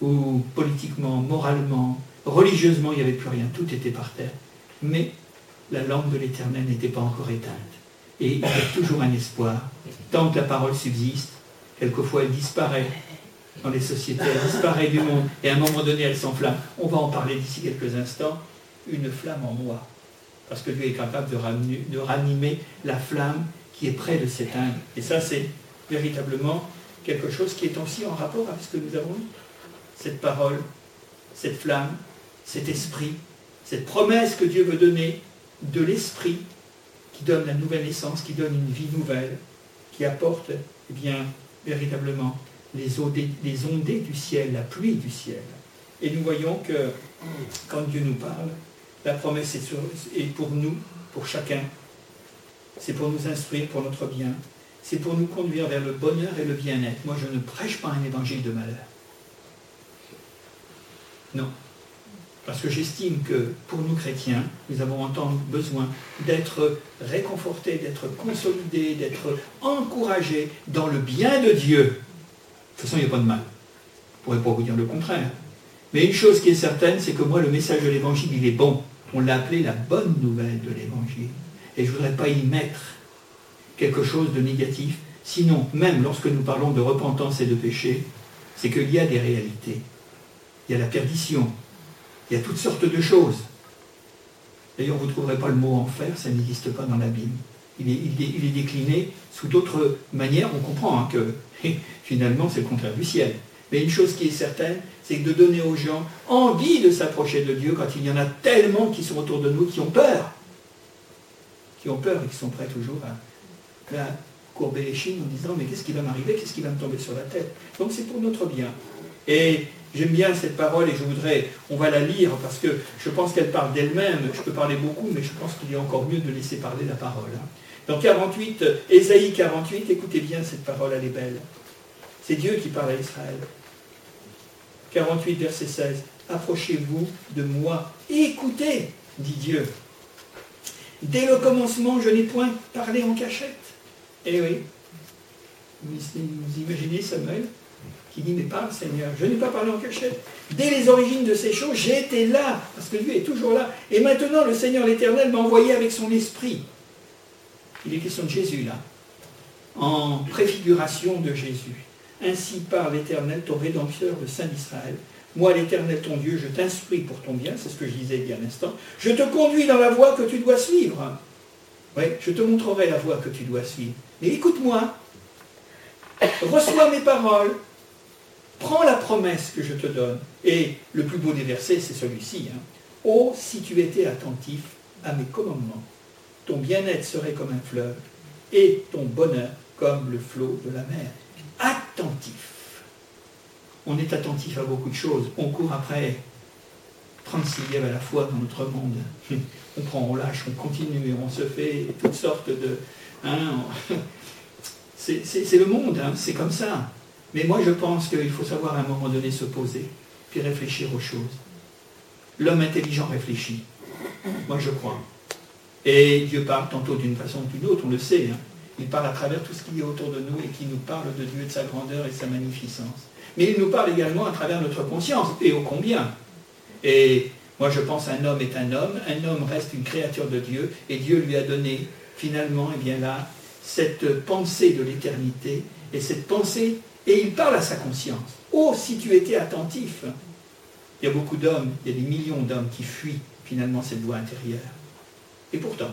où politiquement, moralement, religieusement, il n'y avait plus rien, tout était par terre. Mais la langue de l'Éternel n'était pas encore éteinte. Et il y a toujours un espoir. Tant que la parole subsiste, quelquefois elle disparaît dans les sociétés, elle disparaît du monde, et à un moment donné elle s'enflamme. On va en parler d'ici quelques instants. Une flamme en moi. Parce que Dieu est capable de ranimer la flamme qui est près de s'éteindre. Et ça, c'est véritablement quelque chose qui est aussi en rapport avec ce que nous avons lu. Cette parole, cette flamme, cet esprit, cette promesse que Dieu veut donner de l'esprit qui donne la nouvelle naissance, qui donne une vie nouvelle, qui apporte eh bien, véritablement les, ondées, du ciel, la pluie du ciel. Et nous voyons que quand Dieu nous parle, la promesse est pour nous, pour chacun. C'est pour nous instruire, pour notre bien. C'est pour nous conduire vers le bonheur et le bien-être. Moi, je ne prêche pas un évangile de malheur. Non. Parce que j'estime que pour nous chrétiens, nous avons besoin d'être réconfortés, d'être consolidés, d'être encouragés dans le bien de Dieu. De toute façon, il n'y a pas de mal. Je ne pourrais pas vous dire le contraire. Mais une chose qui est certaine, c'est que moi, le message de l'évangile, il est bon. On l'a appelé la bonne nouvelle de l'évangile. Et je ne voudrais pas y mettre quelque chose de négatif. Sinon, même lorsque nous parlons de repentance et de péché, c'est qu'il y a des réalités. Il y a la perdition, il y a toutes sortes de choses. D'ailleurs, vous ne trouverez pas le mot enfer, ça n'existe pas dans la Bible. Il est, décliné sous d'autres manières. On comprend hein, que finalement, c'est le contraire du ciel. Mais une chose qui est certaine, c'est de donner aux gens envie de s'approcher de Dieu quand il y en a tellement qui sont autour de nous qui ont peur. Qui ont peur et qui sont prêts toujours à, à courber les chines en disant mais qu'est-ce qui va m'arriver, qu'est-ce qui va me tomber sur la tête? Donc c'est pour notre bien. Et J'aime bien cette parole et je voudrais, on va la lire parce que je pense qu'elle parle d'elle-même. Je peux parler beaucoup, mais je pense qu'il est encore mieux de laisser parler la parole. Hein. Dans 48, Ésaïe 48, écoutez bien cette parole, elle est belle. C'est Dieu qui parle à Israël. 48, verset 16. Approchez-vous de moi. Écoutez, dit Dieu. Dès le commencement, je n'ai point parlé en cachette. Eh oui. Vous imaginez Samuel qui dit, mais parle Seigneur, je n'ai pas parlé en cachette. Dès les origines de ces choses, j'étais là, parce que Dieu est toujours là. Et maintenant, le Seigneur l'Éternel m'a envoyé avec son esprit. Il est question de Jésus là, en préfiguration de Jésus. Ainsi parle l'Éternel, ton rédempteur, le Saint d'Israël. Moi, l'Éternel, ton Dieu, je t'instruis pour ton bien, c'est ce que je disais il y a un instant. Je te conduis dans la voie que tu dois suivre. Oui, je te montrerai la voie que tu dois suivre. Mais écoute-moi, reçois mes paroles, Prends la promesse que je te donne. Et le plus beau des versets, c'est celui-ci. Hein. Oh, si tu étais attentif à mes commandements, ton bien-être serait comme un fleuve et ton bonheur comme le flot de la mer. Attentif. On est attentif à beaucoup de choses. On court après 36 lièvres à la fois dans notre monde. On prend, on lâche, on continue, on se fait toutes sortes de... Hein, c'est le monde, hein, c'est comme ça. Mais moi, je pense qu'il faut savoir à un moment donné se poser, puis réfléchir aux choses. L'homme intelligent réfléchit. Moi, je crois. Et Dieu parle tantôt d'une façon ou d'une autre, on le sait. Hein. Il parle à travers tout ce qui est autour de nous et qui nous parle de Dieu, de sa grandeur et de sa magnificence. Mais il nous parle également à travers notre conscience, et ô combien. Et moi, je pense un homme est un homme, un homme reste une créature de Dieu, et Dieu lui a donné finalement, eh bien là, cette pensée de l'éternité, et cette pensée et il parle à sa conscience. Oh, si tu étais attentif Il y a beaucoup d'hommes, il y a des millions d'hommes qui fuient finalement cette voie intérieure. Et pourtant,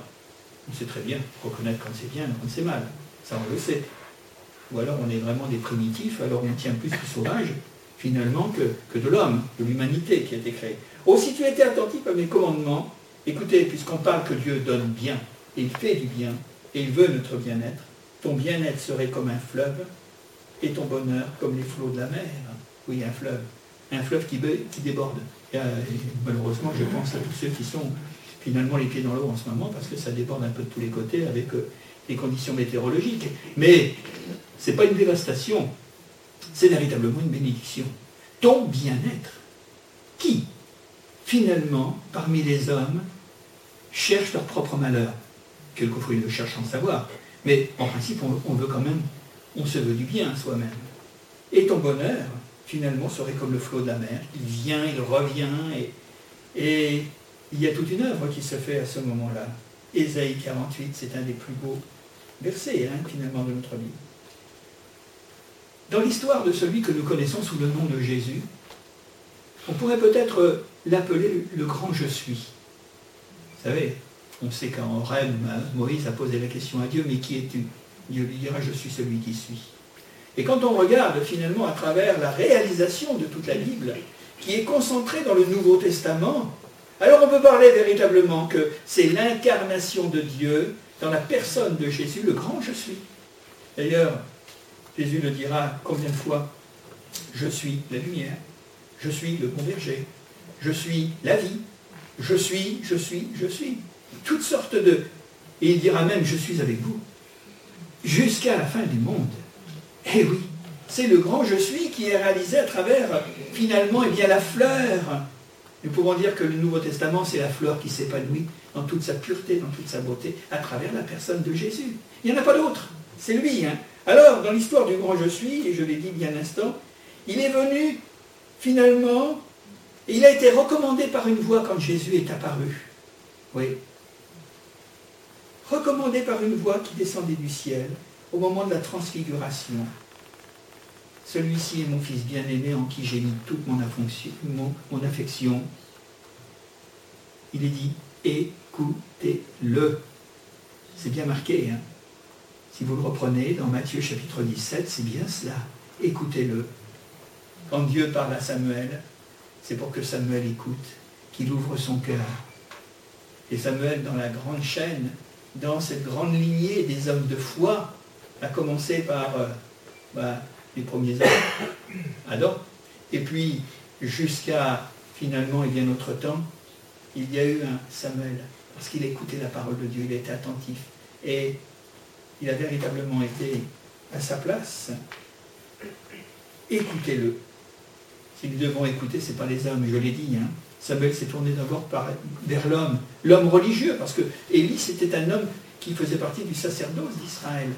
on sait très bien reconnaître quand c'est bien et quand c'est mal. Ça, on le sait. Ou alors on est vraiment des primitifs, alors on tient plus du sauvage, finalement, que, que de l'homme, de l'humanité qui a été créée. Oh, si tu étais attentif à mes commandements, écoutez, puisqu'on parle que Dieu donne bien, il fait du bien, et il veut notre bien-être, ton bien-être serait comme un fleuve et ton bonheur comme les flots de la mer. Oui, un fleuve. Un fleuve qui, déborde. Et, malheureusement, je pense à tous ceux qui sont finalement les pieds dans l'eau en ce moment, parce que ça déborde un peu de tous les côtés avec euh, les conditions météorologiques. Mais ce n'est pas une dévastation, c'est véritablement une bénédiction. Ton bien-être. Qui finalement, parmi les hommes, cherchent leur propre malheur. Quelquefois, ils le cherchent sans savoir. Mais en principe, on, veut quand même, on se veut du bien à soi-même. Et ton bonheur, finalement, serait comme le flot de la mer. Il vient, il revient, et, et il y a toute une œuvre qui se fait à ce moment-là. Ésaïe 48, c'est un des plus beaux versets, hein, finalement, de notre Bible. Dans l'histoire de celui que nous connaissons sous le nom de Jésus, on pourrait peut-être l'appeler le grand je suis. Vous savez, on sait qu'en rêve, Moïse a posé la question à Dieu, mais qui es-tu? Dieu lui dira, je suis celui qui suis. Et quand on regarde finalement à travers la réalisation de toute la Bible, qui est concentrée dans le Nouveau Testament, alors on peut parler véritablement que c'est l'incarnation de Dieu dans la personne de Jésus, le grand je suis. D'ailleurs, Jésus le dira combien de fois Je suis la lumière, je suis le bon je suis la vie, je suis, je suis, je suis. Toutes sortes de... Et il dira même, je suis avec vous, jusqu'à la fin du monde. Eh oui, c'est le grand je suis qui est réalisé à travers, finalement, eh bien, la fleur. Nous pouvons dire que le Nouveau Testament, c'est la fleur qui s'épanouit dans toute sa pureté, dans toute sa beauté, à travers la personne de Jésus. Il n'y en a pas d'autre. C'est lui. Hein. Alors, dans l'histoire du grand je suis, et je l'ai dit bien un instant, il est venu finalement, il a été recommandé par une voix quand Jésus est apparu. Oui. Recommandé par une voix qui descendait du ciel au moment de la transfiguration. Celui-ci est mon fils bien-aimé en qui j'ai mis toute mon, affection. Il est dit, écoutez-le. C'est bien marqué. Hein si vous le reprenez dans Matthieu chapitre 17, c'est bien cela. Écoutez-le. Quand Dieu parle à Samuel, c'est pour que Samuel écoute, qu'il ouvre son cœur. Et Samuel, dans la grande chaîne, dans cette grande lignée des hommes de foi, a commencé par euh, bah, les premiers hommes, Adam, et puis jusqu'à finalement, il y a notre temps, il y a eu un Samuel, parce qu'il a écouté la parole de Dieu, il était attentif. Et il a véritablement été à sa place, écoutez-le. Si nous devons écouter, ce n'est pas les hommes, je l'ai dit. Hein. Samuel s'est tourné d'abord vers l'homme, l'homme religieux, parce que Élie, c'était un homme qui faisait partie du sacerdoce d'Israël.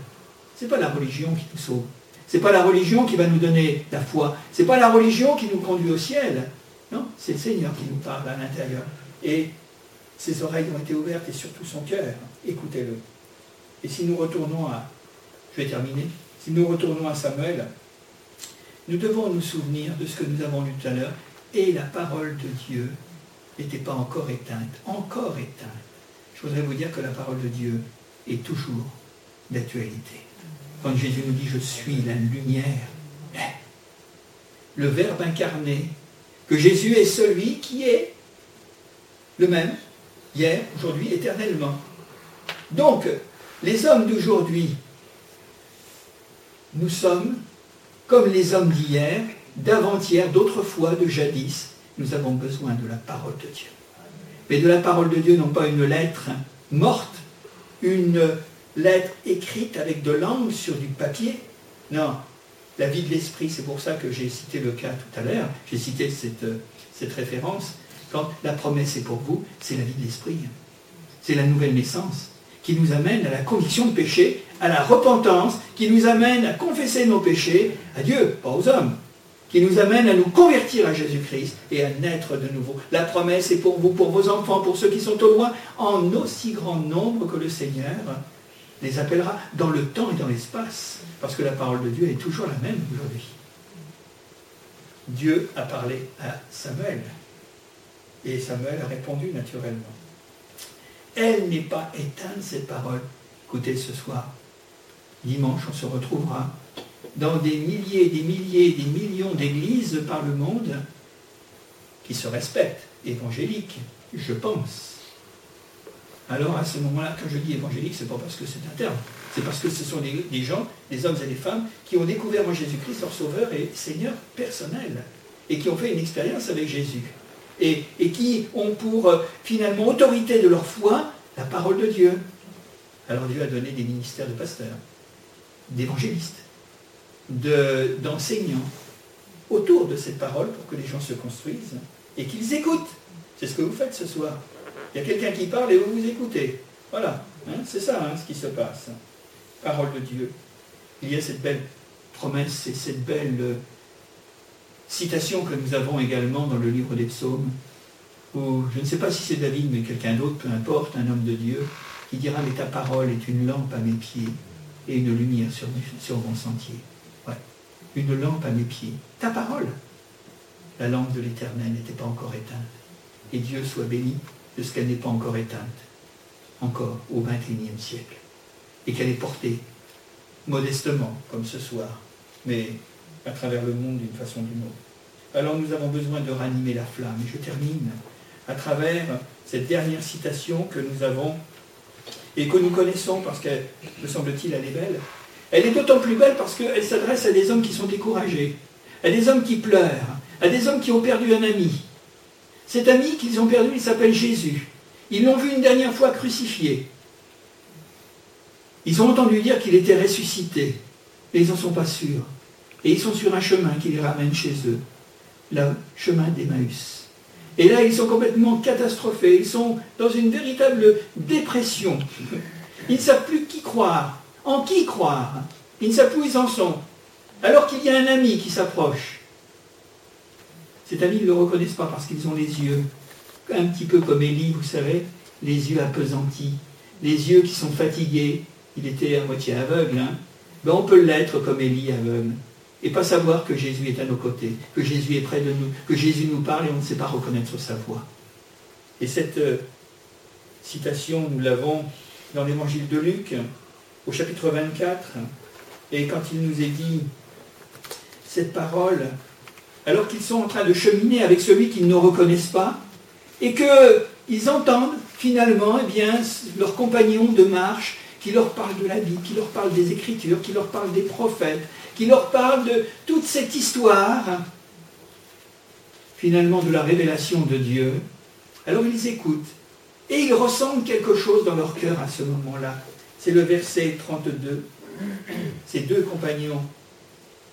Ce n'est pas la religion qui nous sauve. Ce n'est pas la religion qui va nous donner la foi. Ce n'est pas la religion qui nous conduit au ciel. Non, c'est le Seigneur qui nous parle à l'intérieur. Et ses oreilles ont été ouvertes et surtout son cœur. Écoutez-le. Et si nous retournons à, je vais terminer, si nous retournons à Samuel, nous devons nous souvenir de ce que nous avons lu tout à l'heure, et la parole de Dieu n'était pas encore éteinte, encore éteinte. Je voudrais vous dire que la parole de Dieu est toujours d'actualité. Quand Jésus nous dit je suis la lumière, le Verbe incarné, que Jésus est celui qui est le même, hier, aujourd'hui, éternellement. Donc, les hommes d'aujourd'hui, nous sommes comme les hommes d'hier, d'avant-hier, d'autrefois, de jadis. Nous avons besoin de la parole de Dieu. Mais de la parole de Dieu, non pas une lettre morte, une lettre écrite avec de l'angle sur du papier. Non, la vie de l'esprit, c'est pour ça que j'ai cité le cas tout à l'heure, j'ai cité cette, cette référence. Quand la promesse est pour vous, c'est la vie de l'esprit. C'est la nouvelle naissance qui nous amène à la conviction de péché, à la repentance, qui nous amène à confesser nos péchés à Dieu, pas aux hommes, qui nous amène à nous convertir à Jésus-Christ et à naître de nouveau. La promesse est pour vous, pour vos enfants, pour ceux qui sont au loin, en aussi grand nombre que le Seigneur les appellera dans le temps et dans l'espace, parce que la parole de Dieu est toujours la même aujourd'hui. Dieu a parlé à Samuel, et Samuel a répondu naturellement. Elle n'est pas éteinte, cette parole. Écoutez, ce soir, dimanche, on se retrouvera dans des milliers, des milliers, des millions d'églises par le monde qui se respectent, évangéliques, je pense. Alors à ce moment-là, quand je dis évangélique, ce n'est pas parce que c'est un terme, c'est parce que ce sont des, gens, des hommes et des femmes, qui ont découvert en Jésus-Christ leur Sauveur et Seigneur personnel, et qui ont fait une expérience avec Jésus et, qui ont pour euh, finalement autorité de leur foi la parole de Dieu. Alors Dieu a donné des ministères de pasteurs, d'évangélistes, d'enseignants autour de cette parole pour que les gens se construisent et qu'ils écoutent. C'est ce que vous faites ce soir. Il y a quelqu'un qui parle et vous vous écoutez. Voilà, hein, c'est ça hein, ce qui se passe. Parole de Dieu. Il y a cette belle promesse et cette belle euh, citation que nous avons également dans le livre des psaumes, où je ne sais pas si c'est David, mais quelqu'un d'autre, peu importe, un homme de Dieu, qui dira, mais ta parole est une lampe à mes pieds et une lumière sur, sur mon sentier. Une lampe à mes pieds. Ta parole. La lampe de l'éternel n'était pas encore éteinte. Et Dieu soit béni de ce qu'elle n'est pas encore éteinte, encore au XXIe siècle. Et qu'elle est portée modestement, comme ce soir, mais à travers le monde d'une façon ou d'une autre. Alors nous avons besoin de ranimer la flamme. Et je termine à travers cette dernière citation que nous avons et que nous connaissons parce que, me semble-t-il, elle est belle. Elle est d'autant plus belle parce qu'elle s'adresse à des hommes qui sont découragés, à des hommes qui pleurent, à des hommes qui ont perdu un ami. Cet ami qu'ils ont perdu, il s'appelle Jésus. Ils l'ont vu une dernière fois crucifié. Ils ont entendu dire qu'il était ressuscité, mais ils n'en sont pas sûrs. Et ils sont sur un chemin qui les ramène chez eux, le chemin d'Emmaüs. Et là, ils sont complètement catastrophés, ils sont dans une véritable dépression. Ils ne savent plus qui croire, en qui croire? Ils en sont. Alors qu'il y a un ami qui s'approche. Cet ami, ils ne le reconnaissent pas parce qu'ils ont les yeux, un petit peu comme Élie, vous savez, les yeux appesantis, les yeux qui sont fatigués. Il était à moitié aveugle. Hein. Ben, on peut l'être comme Élie aveugle et pas savoir que Jésus est à nos côtés, que Jésus est près de nous, que Jésus nous parle et on ne sait pas reconnaître sa voix. Et cette euh, citation, nous l'avons dans l'évangile de Luc, au chapitre 24, et quand il nous est dit cette parole, alors qu'ils sont en train de cheminer avec celui qu'ils ne reconnaissent pas, et qu'ils entendent finalement eh bien, leurs compagnons de marche qui leur parle de la Bible, qui leur parle des Écritures, qui leur parle des prophètes, qui leur parle de toute cette histoire, finalement de la révélation de Dieu. Alors ils écoutent et ils ressentent quelque chose dans leur cœur à ce moment-là. C'est le verset 32. Ces deux compagnons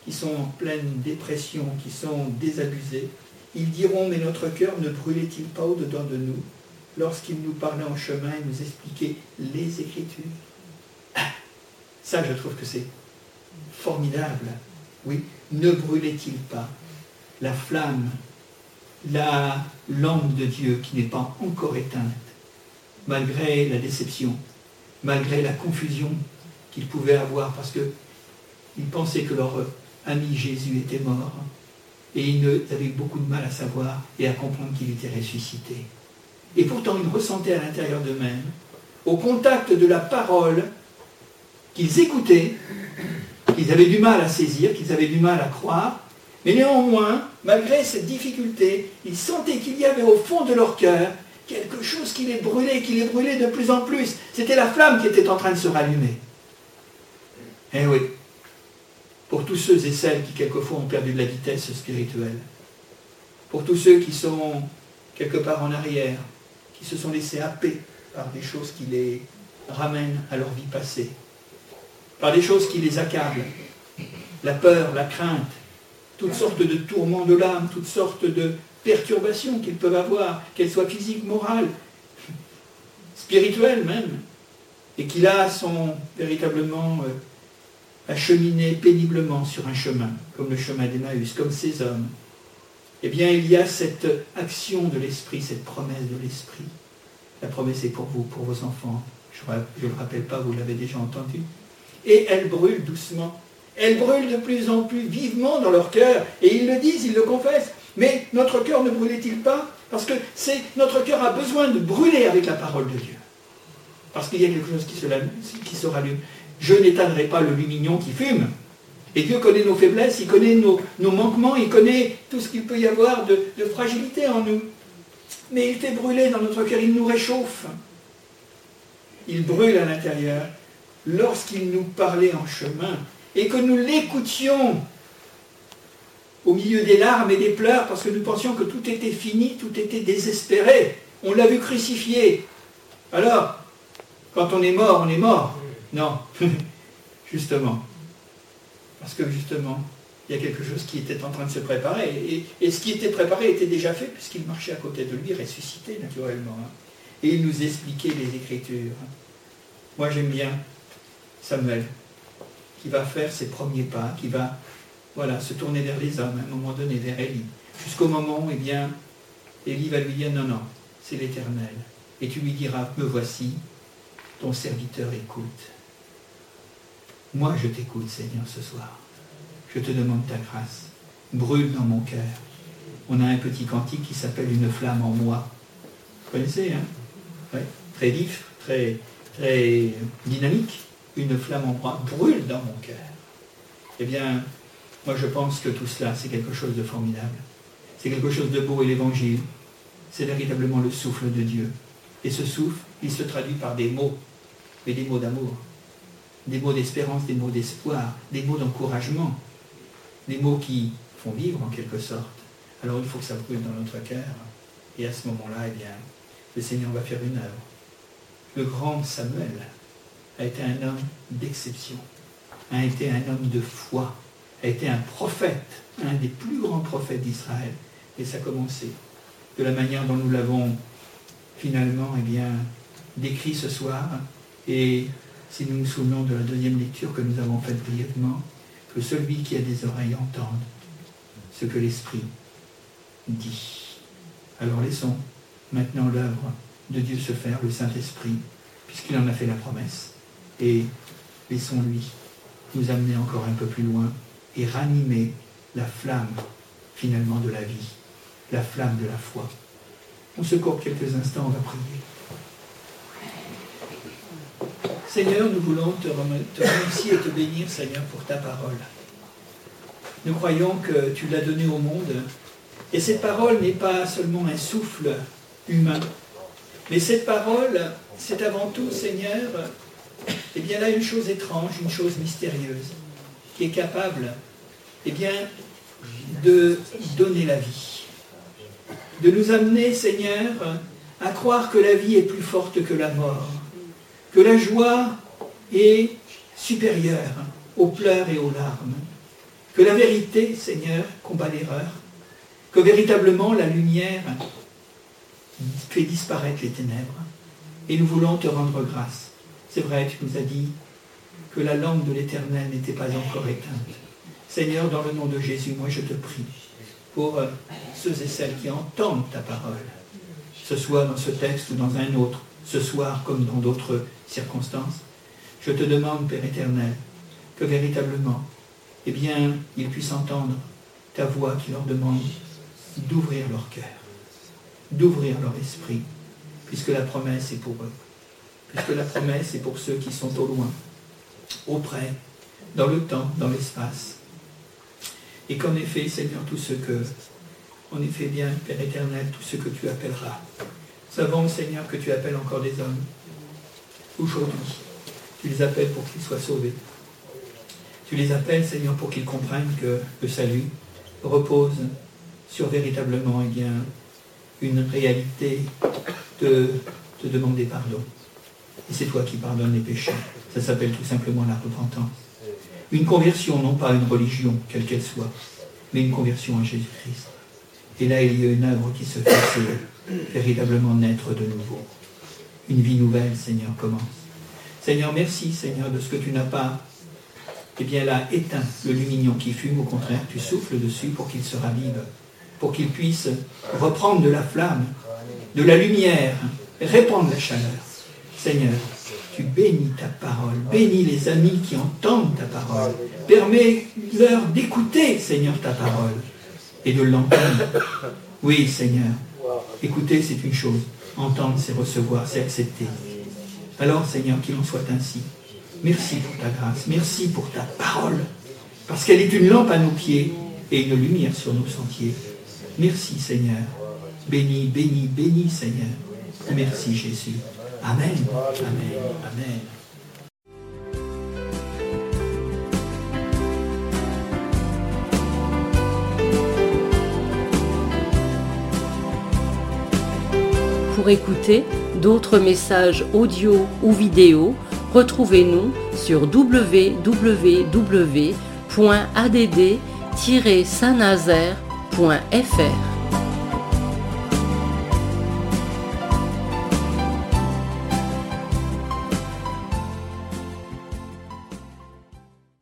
qui sont en pleine dépression, qui sont désabusés, ils diront, mais notre cœur ne brûlait-il pas au-dedans de nous lorsqu'il nous parlait en chemin et nous expliquait les Écritures? Ça, je trouve que c'est formidable. Oui, ne brûlait-il pas la flamme, la lampe de Dieu qui n'est pas encore éteinte, malgré la déception, malgré la confusion qu'ils pouvaient avoir, parce qu'ils pensaient que leur ami Jésus était mort, et ils avaient beaucoup de mal à savoir et à comprendre qu'il était ressuscité. Et pourtant, ils ressentaient à l'intérieur d'eux-mêmes, au contact de la parole, qu'ils écoutaient, qu'ils avaient du mal à saisir, qu'ils avaient du mal à croire, mais néanmoins, malgré cette difficulté, ils sentaient qu'il y avait au fond de leur cœur quelque chose qui les brûlait, qui les brûlait de plus en plus. C'était la flamme qui était en train de se rallumer. Eh oui, pour tous ceux et celles qui quelquefois ont perdu de la vitesse spirituelle, pour tous ceux qui sont quelque part en arrière, qui se sont laissés happer par des choses qui les ramènent à leur vie passée, par des choses qui les accablent. La peur, la crainte, toutes sortes de tourments de l'âme, toutes sortes de perturbations qu'ils peuvent avoir, qu'elles soient physiques, morales, spirituelles même, et qui là sont véritablement euh, acheminés péniblement sur un chemin, comme le chemin d'Emmaüs, comme ces hommes. Eh bien, il y a cette action de l'esprit, cette promesse de l'esprit. La promesse est pour vous, pour vos enfants. Je ne le rappelle pas, vous l'avez déjà entendu et elle brûle doucement. Elle brûle de plus en plus vivement dans leur cœur. Et ils le disent, ils le confessent. Mais notre cœur ne brûlait-il pas Parce que c'est notre cœur a besoin de brûler avec la parole de Dieu. Parce qu'il y a quelque chose qui se, rallume. Je n'éteindrai pas le lumignon qui fume. Et Dieu connaît nos faiblesses, il connaît nos, manquements, il connaît tout ce qu'il peut y avoir de fragilité en nous. Mais il fait brûler dans notre cœur, il nous réchauffe. Il brûle à l'intérieur lorsqu'il nous parlait en chemin et que nous l'écoutions au milieu des larmes et des pleurs parce que nous pensions que tout était fini, tout était désespéré. On l'a vu crucifié. Alors, quand on est mort, on est mort. Non, justement. Parce que justement, il y a quelque chose qui était en train de se préparer. Et, ce qui était préparé était déjà fait, puisqu'il marchait à côté de lui, ressuscité naturellement. Hein. Et il nous expliquait les Écritures. Moi j'aime bien Samuel, qui va faire ses premiers pas, qui va voilà, se tourner vers les hommes, à un moment donné, vers Élie. Jusqu'au moment où, eh bien, Élie va lui dire, non, non, c'est l'Éternel. Et tu lui diras, me voici, ton serviteur écoute. Moi, je t'écoute, Seigneur, ce soir. Je te demande ta grâce. Brûle dans mon cœur. On a un petit cantique qui s'appelle Une flamme en moi. Vous connaissez, hein? Très vif, très, très dynamique. Une flamme en moi brûle dans mon cœur. Eh bien, moi je pense que tout cela, c'est quelque chose de formidable. C'est quelque chose de beau et l'évangile, c'est véritablement le souffle de Dieu. Et ce souffle, il se traduit par des mots, mais des mots d'amour, des mots d'espérance, des mots d'espoir, des mots d'encouragement, des mots qui font vivre en quelque sorte. Alors il faut que ça brûle dans notre cœur. Et à ce moment-là, eh bien, le Seigneur va faire une œuvre. Le grand Samuel a été un homme d'exception, a été un homme de foi, a été un prophète, un des plus grands prophètes d'Israël. Et ça a commencé de la manière dont nous l'avons finalement eh bien, décrit ce soir. Et si nous nous souvenons de la deuxième lecture que nous avons faite brièvement, que celui qui a des oreilles entende ce que l'Esprit dit. Alors laissons maintenant l'œuvre de Dieu se faire, le Saint-Esprit, puisqu'il en a fait la promesse. Et laissons-lui nous amener encore un peu plus loin et ranimer la flamme finalement de la vie, la flamme de la foi. On se court quelques instants, on va prier. Seigneur, nous voulons te, remercier et te bénir, Seigneur, pour ta parole. Nous croyons que tu l'as donnée au monde. Et cette parole n'est pas seulement un souffle humain, mais cette parole, c'est avant tout, Seigneur, eh bien là, une chose étrange, une chose mystérieuse, est capable, eh bien, de donner la vie. De nous amener, Seigneur, à croire que la vie est plus forte que la mort que la joie est supérieure aux pleurs et aux larmes, que la vérité, Seigneur, combat l'erreur, que véritablement la lumière fait disparaître les ténèbres. Et nous voulons te rendre grâce. C'est vrai, tu nous as dit que la lampe de l'Éternel n'était pas encore éteinte. Seigneur, dans le nom de Jésus, moi je te prie pour euh, ceux et celles qui entendent ta parole, ce soit dans ce texte ou dans un autre, ce soir comme dans d'autres circonstances, je te demande, Père éternel, que véritablement, eh bien, ils puissent entendre ta voix qui leur demande d'ouvrir leur cœur, d'ouvrir leur esprit, puisque la promesse est pour eux, puisque la promesse est pour ceux qui sont au loin, auprès, dans le temps, dans l'espace. Et qu'en effet, Seigneur, tout ce que, en effet bien, Père éternel, tout ce que tu appelleras, savons, Seigneur, que tu appelles encore des hommes aujourd'hui. Tu les appelles pour qu'ils soient sauvés. Tu les appelles, Seigneur, pour qu'ils comprennent que le salut repose sur véritablement eh bien, une réalité de te demander pardon. Et c'est toi qui pardonnes les péchés. Ça s'appelle tout simplement la repentance. Une conversion, non pas une religion, quelle qu'elle soit, mais une conversion à Jésus-Christ. Et là, il y a une œuvre qui se fait véritablement naître de nouveau. Une vie nouvelle, Seigneur, commence. Seigneur, merci, Seigneur, de ce que tu n'as pas, eh bien là, éteint le lumignon qui fume. Au contraire, tu souffles dessus pour qu'il se ravive, pour qu'il puisse reprendre de la flamme, de la lumière, répandre la chaleur. Seigneur, tu bénis ta parole, bénis les amis qui entendent ta parole, permets-leur d'écouter, Seigneur, ta parole et de l'entendre. Oui, Seigneur, écouter, c'est une chose. Entendre, c'est recevoir, c'est accepter. Alors, Seigneur, qu'il en soit ainsi. Merci pour ta grâce. Merci pour ta parole. Parce qu'elle est une lampe à nos pieds et une lumière sur nos sentiers. Merci, Seigneur. Béni, béni, béni, Seigneur. Merci, Jésus. Amen. Amen. Pour écouter d'autres messages audio ou vidéo, retrouvez-nous sur www.add-vivre.fr. saint-nazaire.fr